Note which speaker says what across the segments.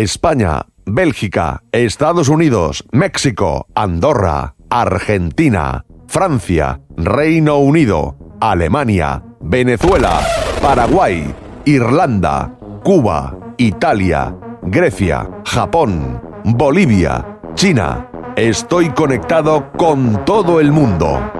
Speaker 1: España, Bélgica, Estados Unidos, México, Andorra, Argentina, Francia, Reino Unido, Alemania, Venezuela, Paraguay, Irlanda, Cuba, Italia, Grecia, Japón, Bolivia, China. Estoy conectado con todo el mundo.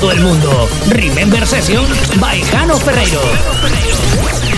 Speaker 2: Todo el mundo. Remember Session by Jano Ferreiro.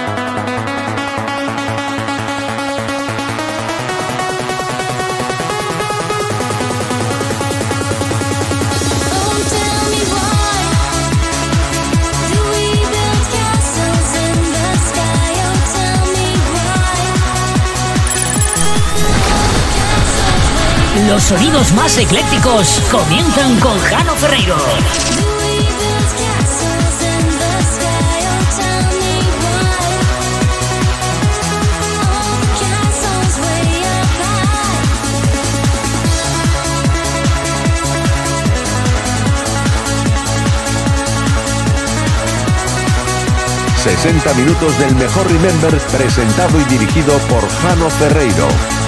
Speaker 3: Sonidos más eclécticos comienzan con Jano Ferreiro.
Speaker 4: ...60 minutos del mejor Remember... ...presentado y dirigido por Jano Ferreiro.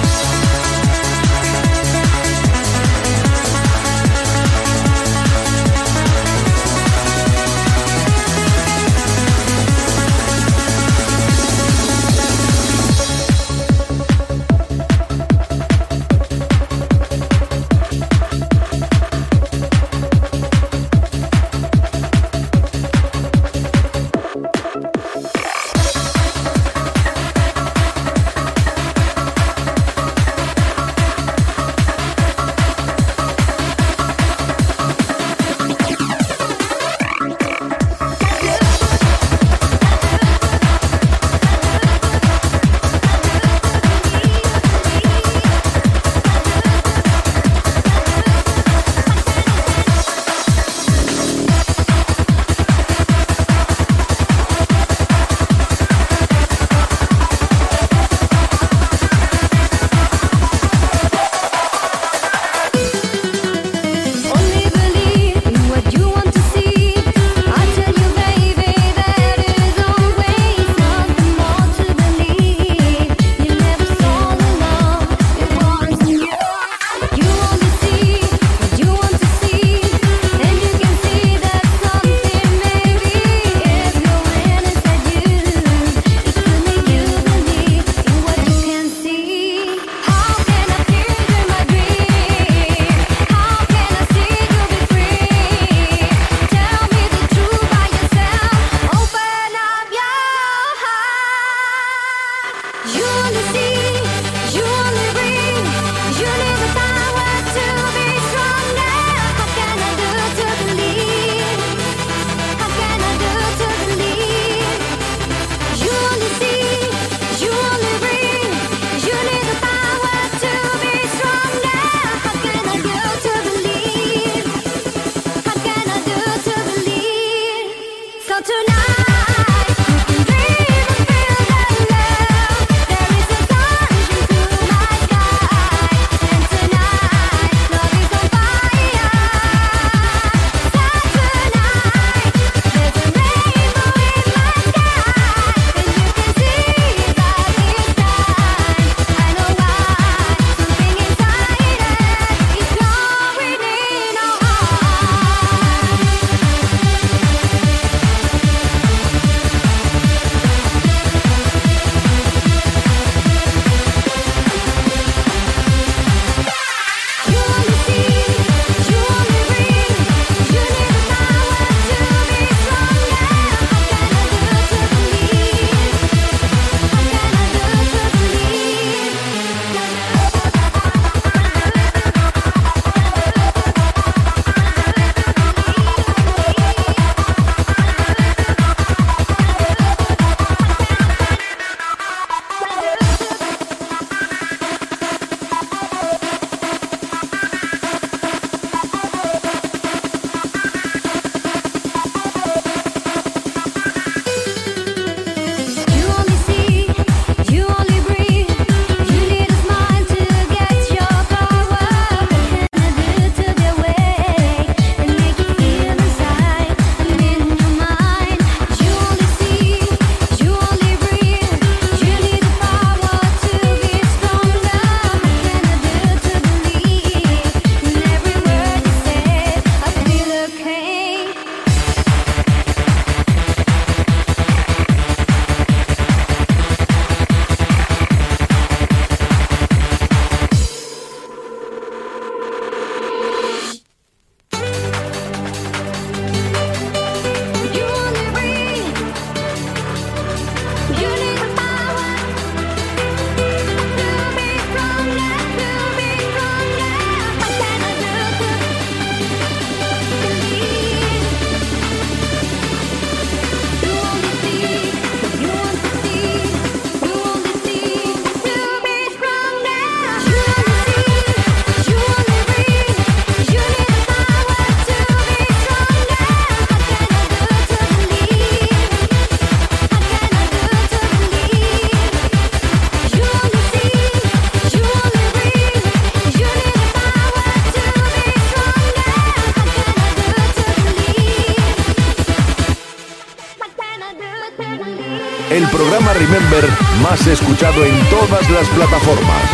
Speaker 4: Más escuchado en todas las plataformas.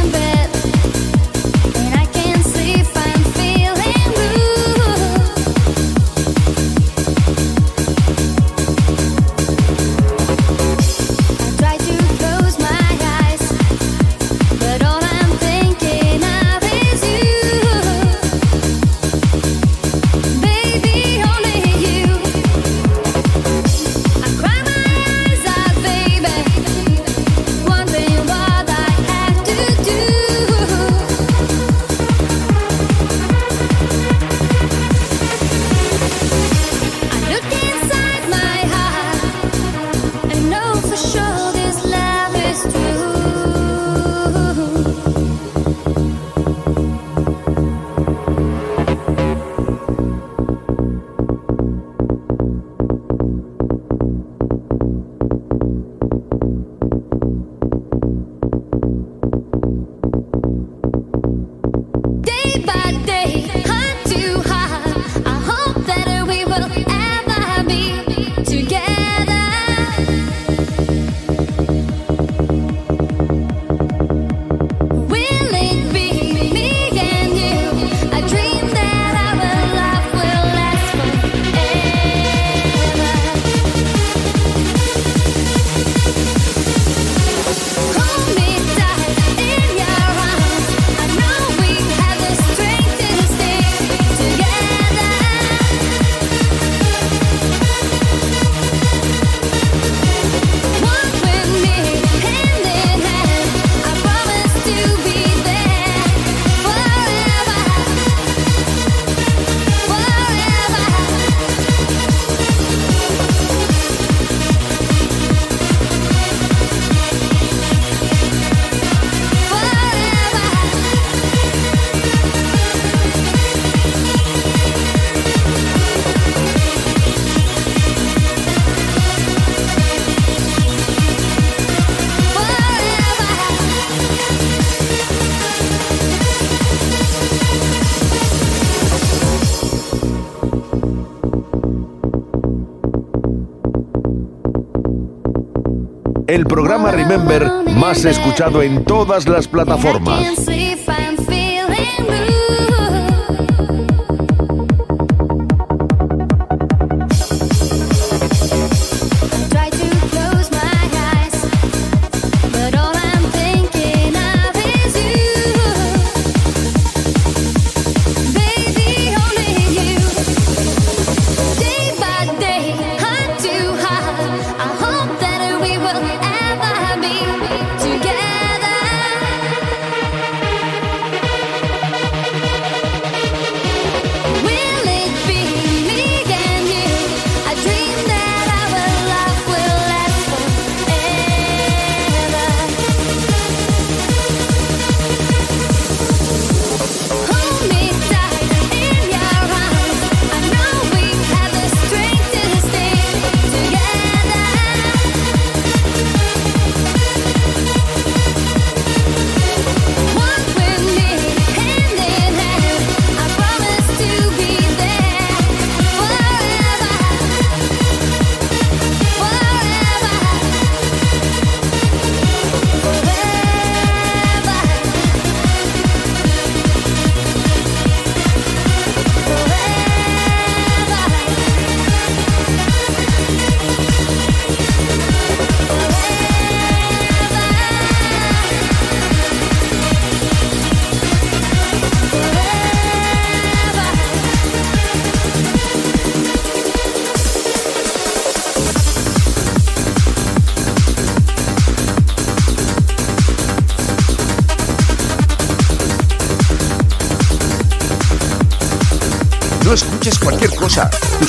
Speaker 1: Programa Remember más escuchado en todas las plataformas.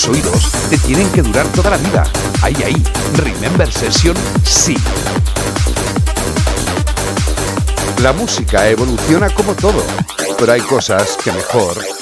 Speaker 1: Tus oídos te tienen que durar toda la vida. Ahí, ahí. Remember Session, sí. La música evoluciona como todo, pero hay cosas que mejor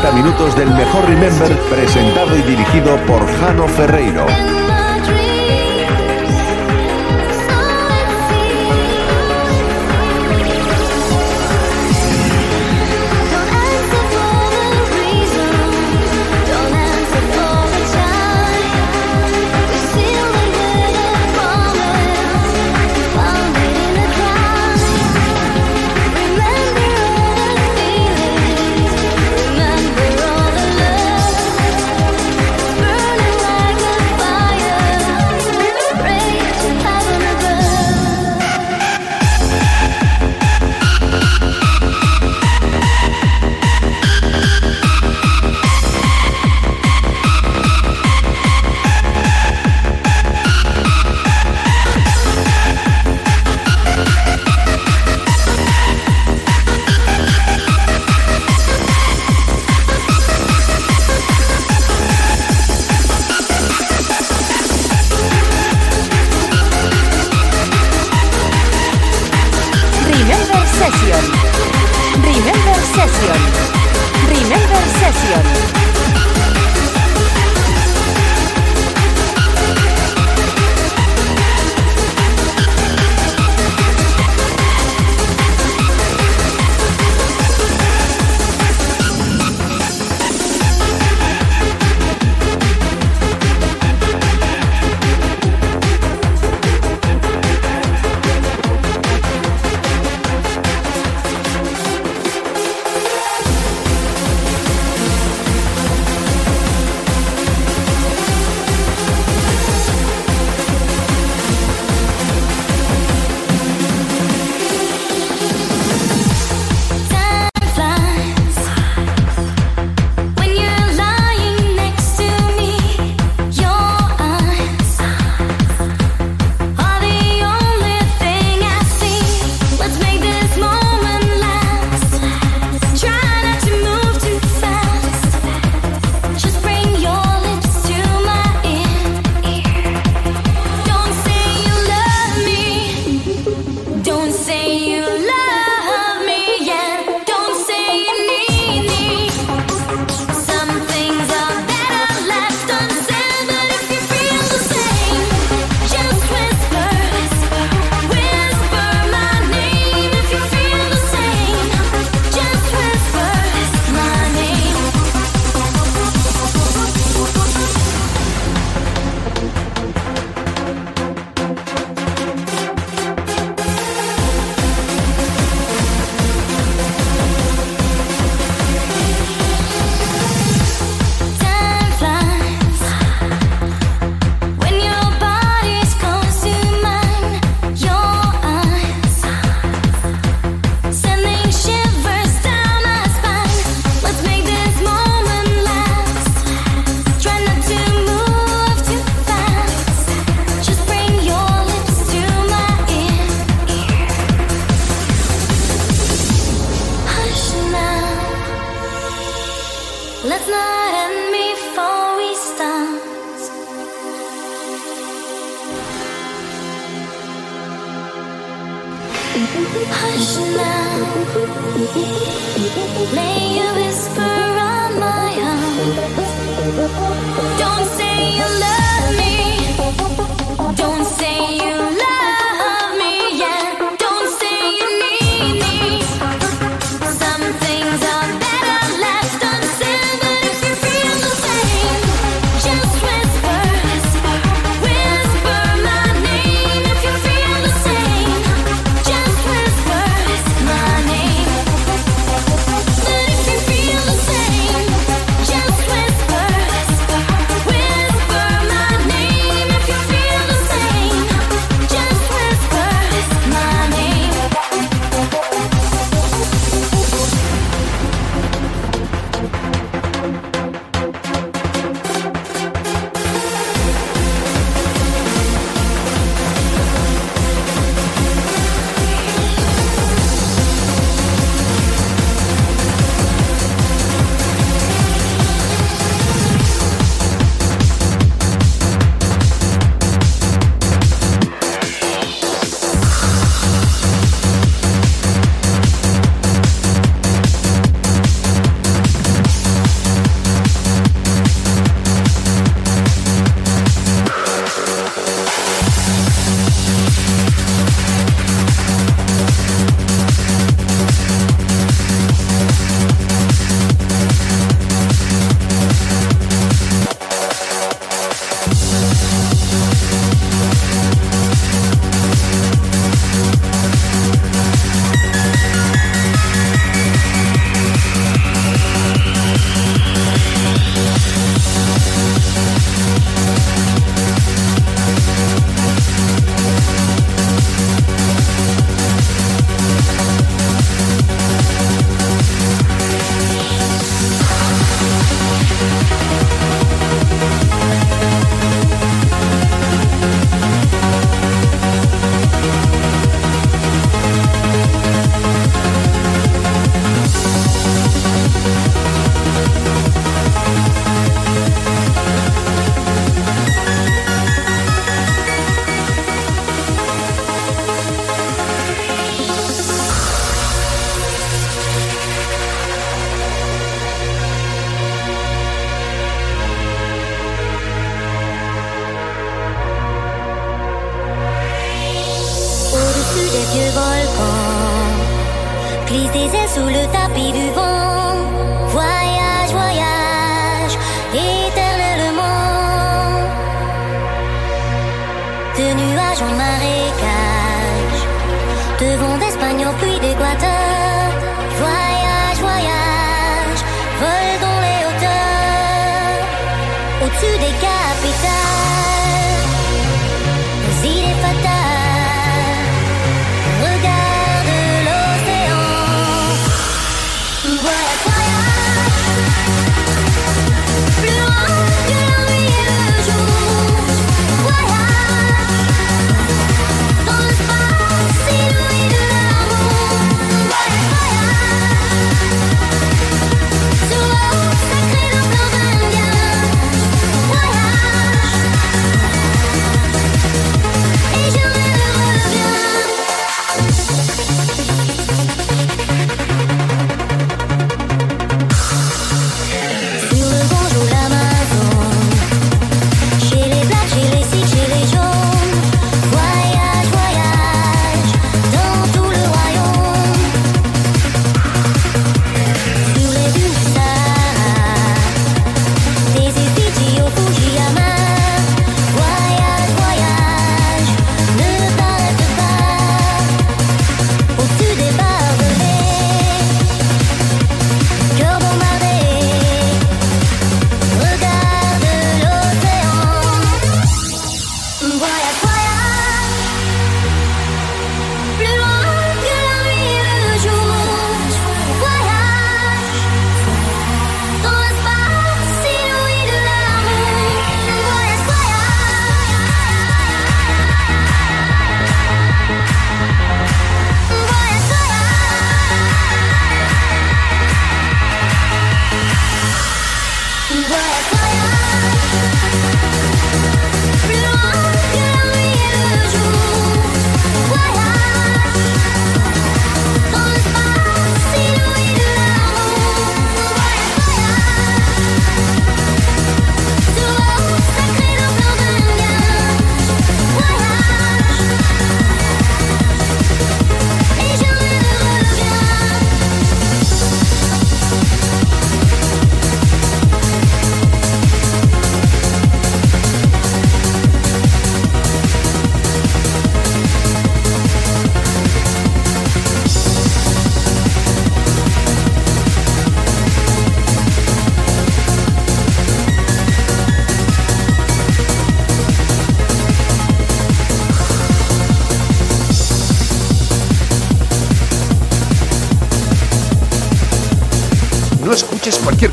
Speaker 1: 60 minutos del mejor Remember presentado y dirigido por Jano Ferreiro. 还是那没有。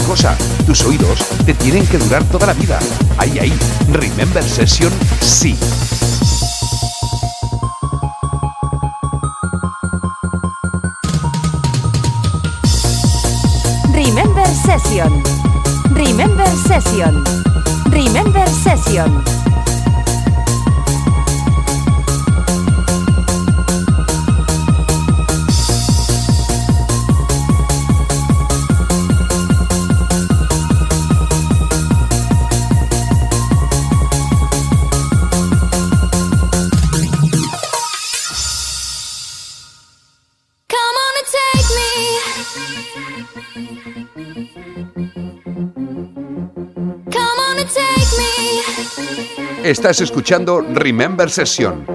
Speaker 1: cosa, tus oídos te tienen que durar toda la vida. Ahí, ahí, Remember Session, sí.
Speaker 5: Remember Session. Remember Session. Remember Session.
Speaker 1: Estás escuchando Remember Session.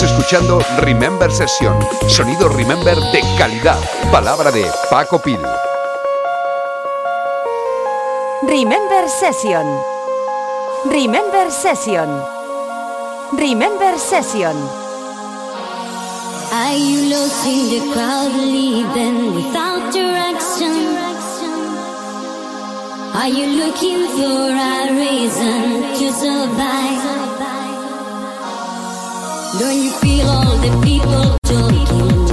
Speaker 1: Escuchando Remember Session, sonido Remember de calidad. Palabra de Paco Pil.
Speaker 5: Remember Session. Remember Session. Remember Session.
Speaker 6: Are you lost in the crowd, leaving without direction? Are you looking for a reason to survive? Don't you feel all the people talking?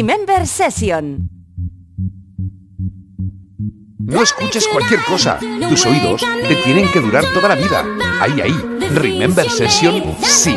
Speaker 5: Remember Session.
Speaker 1: No escuches cualquier cosa. Tus oídos te tienen que durar toda la vida. Ahí, ahí. Remember Session, sí.